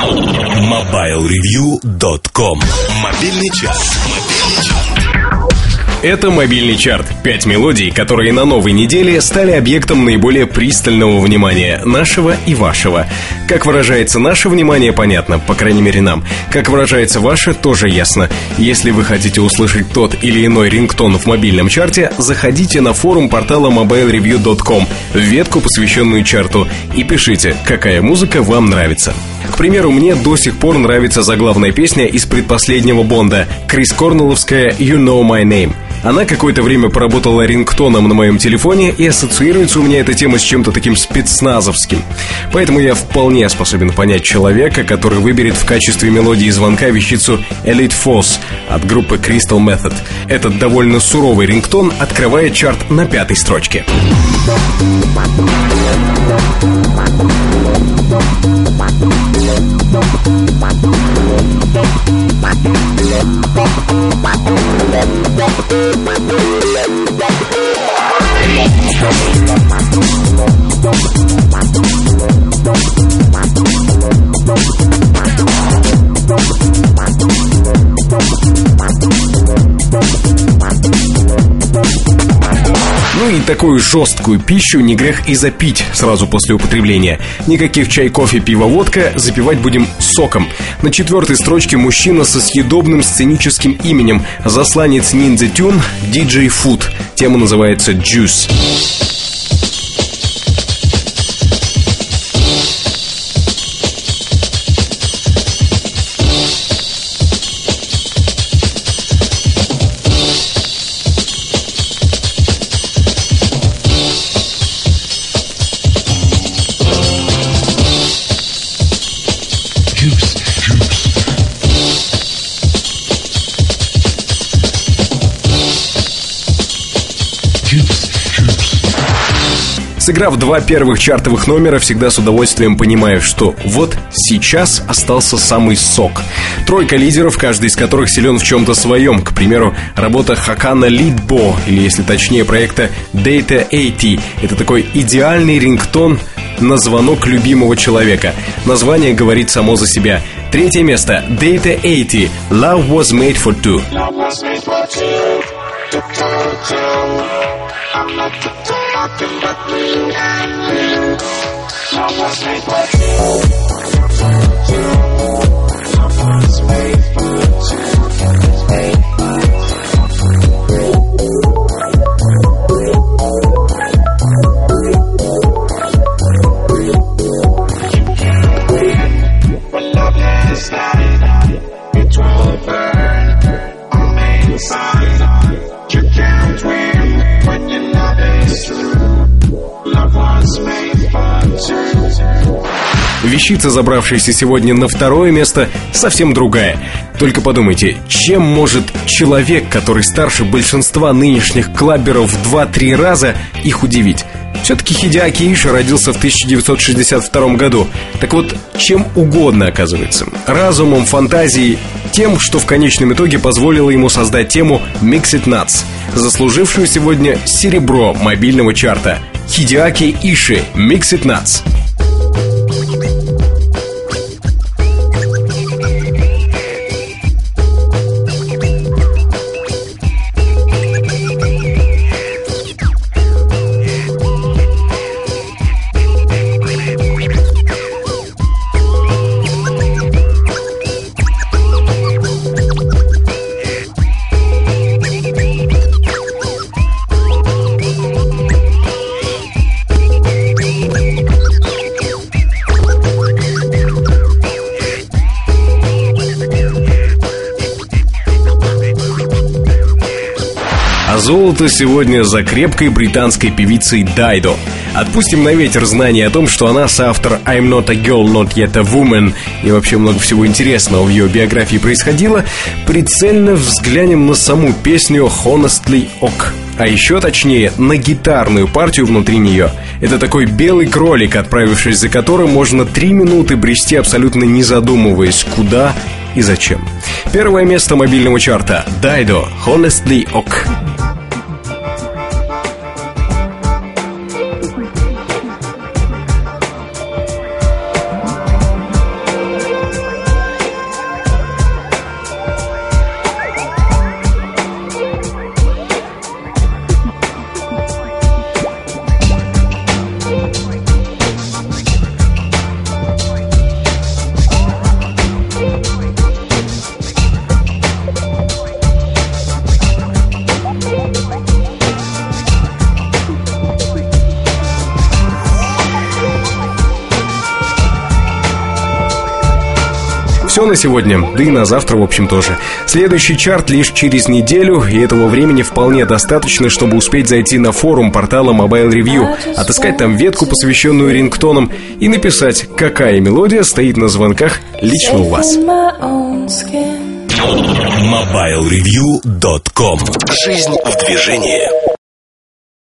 MobileReview.com Мобильный час. Это мобильный чарт. Пять мелодий, которые на новой неделе стали объектом наиболее пристального внимания нашего и вашего. Как выражается наше внимание, понятно, по крайней мере нам. Как выражается ваше, тоже ясно. Если вы хотите услышать тот или иной рингтон в мобильном чарте, заходите на форум портала mobilereview.com в ветку, посвященную чарту, и пишите, какая музыка вам нравится. К примеру, мне до сих пор нравится заглавная песня из предпоследнего Бонда, Крис Корнелловская «You Know My Name». Она какое-то время поработала рингтоном на моем телефоне и ассоциируется у меня эта тема с чем-то таким спецназовским. Поэтому я вполне способен понять человека, который выберет в качестве мелодии звонка вещицу Elite Force от группы Crystal Method. Этот довольно суровый рингтон открывает чарт на пятой строчке. trouble. И такую жесткую пищу не грех и запить сразу после употребления. Никаких чай, кофе, пиво, водка, запивать будем соком. На четвертой строчке мужчина со съедобным сценическим именем, засланец Ниндзя Тюн, DJ Food. Тема называется Juice. Сыграв два первых чартовых номера, всегда с удовольствием понимаю, что вот сейчас остался самый сок. Тройка лидеров, каждый из которых силен в чем-то своем. К примеру, работа Хакана Лидбо, или если точнее проекта Data 80. Это такой идеальный рингтон на звонок любимого человека. Название говорит само за себя. Третье место. Data 80. Love was made for two. the caging. I'm not the dog, but let me not leave. I was made you. Вещица, забравшаяся сегодня на второе место, совсем другая. Только подумайте, чем может человек, который старше большинства нынешних клаберов в 2-3 раза, их удивить? Все-таки Хидиаки Иша родился в 1962 году. Так вот, чем угодно оказывается. Разумом, фантазией, тем, что в конечном итоге позволило ему создать тему Mix It Nuts, заслужившую сегодня серебро мобильного чарта. Хидиаки Иши Mix It Nuts. Золото сегодня за крепкой британской певицей Дайдо. Отпустим на ветер знание о том, что она соавтор «I'm not a girl, not yet a woman» и вообще много всего интересного в ее биографии происходило, прицельно взглянем на саму песню «Honestly Ok». А еще точнее, на гитарную партию внутри нее. Это такой белый кролик, отправившись за которым можно три минуты брести абсолютно не задумываясь, куда и зачем. Первое место мобильного чарта. Дайдо. Honestly Ok. Все на сегодня, да и на завтра, в общем, тоже. Следующий чарт лишь через неделю, и этого времени вполне достаточно, чтобы успеть зайти на форум портала Mobile Review, отыскать там ветку, посвященную рингтонам, и написать, какая мелодия стоит на звонках лично у вас. MobileReview.com Жизнь в движении